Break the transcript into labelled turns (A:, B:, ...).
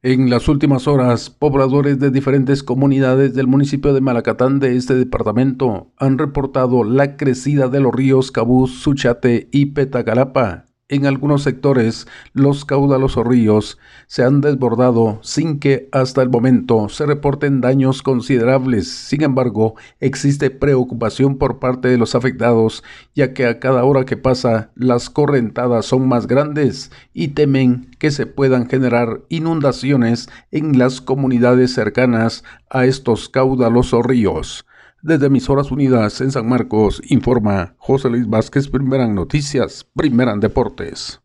A: En las últimas horas, pobladores de diferentes comunidades del municipio de Malacatán de este departamento han reportado la crecida de los ríos Cabuz, Suchate y Petacalapa, en algunos sectores, los caudalosos ríos se han desbordado sin que hasta el momento se reporten daños considerables. Sin embargo, existe preocupación por parte de los afectados, ya que a cada hora que pasa las correntadas son más grandes y temen que se puedan generar inundaciones en las comunidades cercanas a estos caudalosos ríos. Desde Emisoras Unidas en San Marcos, informa José Luis Vázquez, Primera Noticias, Primera en Deportes.